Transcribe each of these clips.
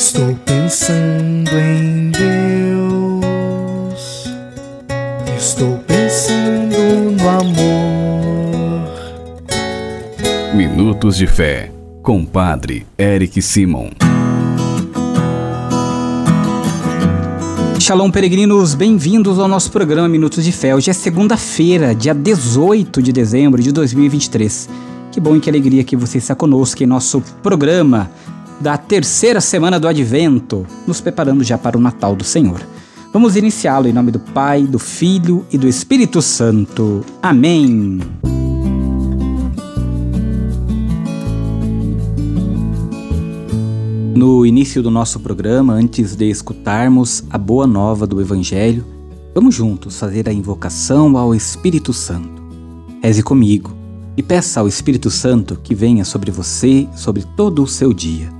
Estou pensando em Deus. Estou pensando no amor. Minutos de Fé, com Padre Eric Simon. Shalom, peregrinos, bem-vindos ao nosso programa Minutos de Fé. Hoje é segunda-feira, dia 18 de dezembro de 2023. Que bom e que alegria que você está conosco em nosso programa da terceira semana do Advento, nos preparando já para o Natal do Senhor. Vamos iniciá-lo em nome do Pai, do Filho e do Espírito Santo. Amém. No início do nosso programa, antes de escutarmos a boa nova do Evangelho, vamos juntos fazer a invocação ao Espírito Santo. Reze comigo e peça ao Espírito Santo que venha sobre você, sobre todo o seu dia.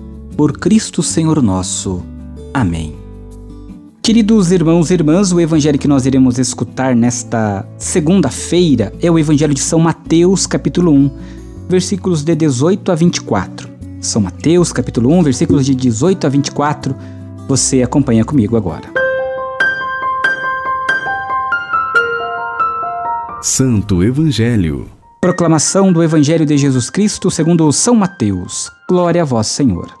por Cristo Senhor nosso. Amém. Queridos irmãos e irmãs, o evangelho que nós iremos escutar nesta segunda-feira é o evangelho de São Mateus, capítulo 1, versículos de 18 a 24. São Mateus, capítulo 1, versículos de 18 a 24. Você acompanha comigo agora. Santo Evangelho. Proclamação do Evangelho de Jesus Cristo segundo São Mateus. Glória a vós, Senhor.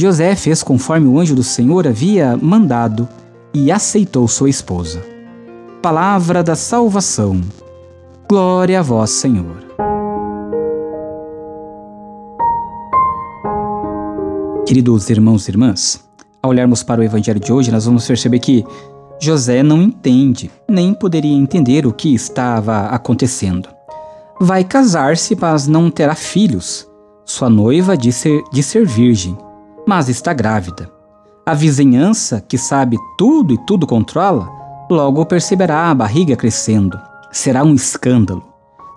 José fez conforme o anjo do Senhor havia mandado e aceitou sua esposa. Palavra da salvação. Glória a vós, Senhor. Queridos irmãos e irmãs, ao olharmos para o evangelho de hoje, nós vamos perceber que José não entende, nem poderia entender o que estava acontecendo. Vai casar-se, mas não terá filhos. Sua noiva diz ser, diz ser virgem mas está grávida. A vizinhança, que sabe tudo e tudo controla, logo perceberá a barriga crescendo. Será um escândalo.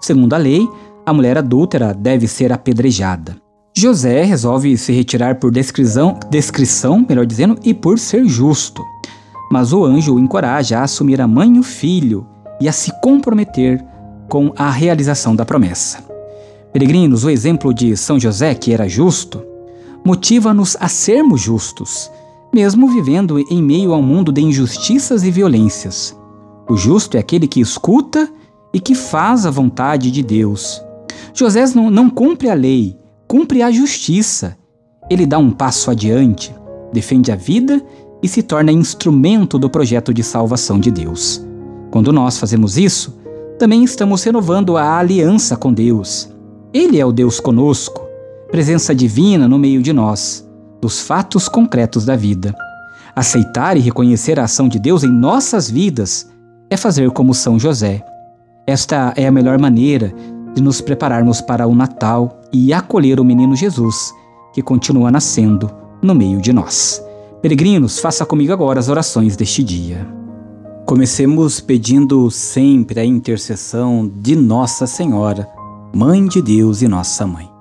Segundo a lei, a mulher adúltera deve ser apedrejada. José resolve se retirar por descrição, descrição, melhor dizendo, e por ser justo. Mas o anjo o encoraja a assumir a mãe e o filho e a se comprometer com a realização da promessa. Peregrinos, o exemplo de São José, que era justo, motiva-nos a sermos justos, mesmo vivendo em meio a um mundo de injustiças e violências. O justo é aquele que escuta e que faz a vontade de Deus. José não, não cumpre a lei, cumpre a justiça. Ele dá um passo adiante, defende a vida e se torna instrumento do projeto de salvação de Deus. Quando nós fazemos isso, também estamos renovando a aliança com Deus. Ele é o Deus conosco presença divina no meio de nós, dos fatos concretos da vida. Aceitar e reconhecer a ação de Deus em nossas vidas é fazer como São José. Esta é a melhor maneira de nos prepararmos para o Natal e acolher o menino Jesus, que continua nascendo no meio de nós. Peregrinos, faça comigo agora as orações deste dia. Comecemos pedindo sempre a intercessão de Nossa Senhora, Mãe de Deus e Nossa Mãe.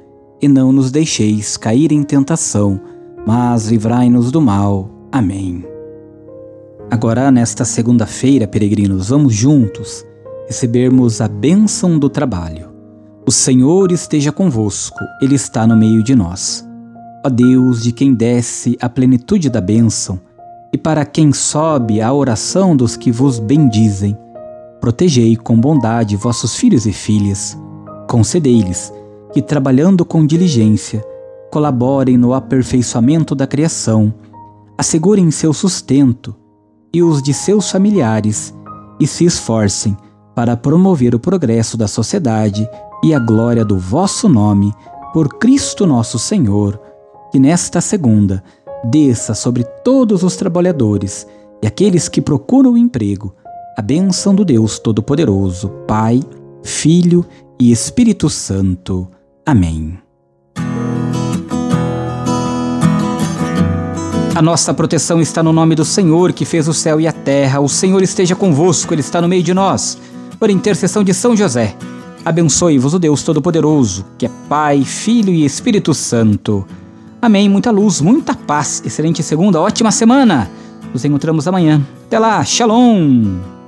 E não nos deixeis cair em tentação, mas livrai-nos do mal. Amém. Agora, nesta segunda-feira, peregrinos, vamos juntos recebermos a bênção do trabalho. O Senhor esteja convosco, Ele está no meio de nós. Ó Deus, de quem desce a plenitude da bênção, e para quem sobe a oração dos que vos bendizem, protegei com bondade vossos filhos e filhas. Concedei-lhes que, trabalhando com diligência, colaborem no aperfeiçoamento da criação, assegurem seu sustento e os de seus familiares e se esforcem para promover o progresso da sociedade e a glória do vosso nome, por Cristo nosso Senhor, que nesta segunda desça sobre todos os trabalhadores e aqueles que procuram emprego a bênção do Deus Todo-Poderoso, Pai, Filho e Espírito Santo. Amém. A nossa proteção está no nome do Senhor, que fez o céu e a terra. O Senhor esteja convosco, Ele está no meio de nós. Por intercessão de São José, abençoe-vos o Deus Todo-Poderoso, que é Pai, Filho e Espírito Santo. Amém. Muita luz, muita paz. Excelente segunda, ótima semana. Nos encontramos amanhã. Até lá. Shalom.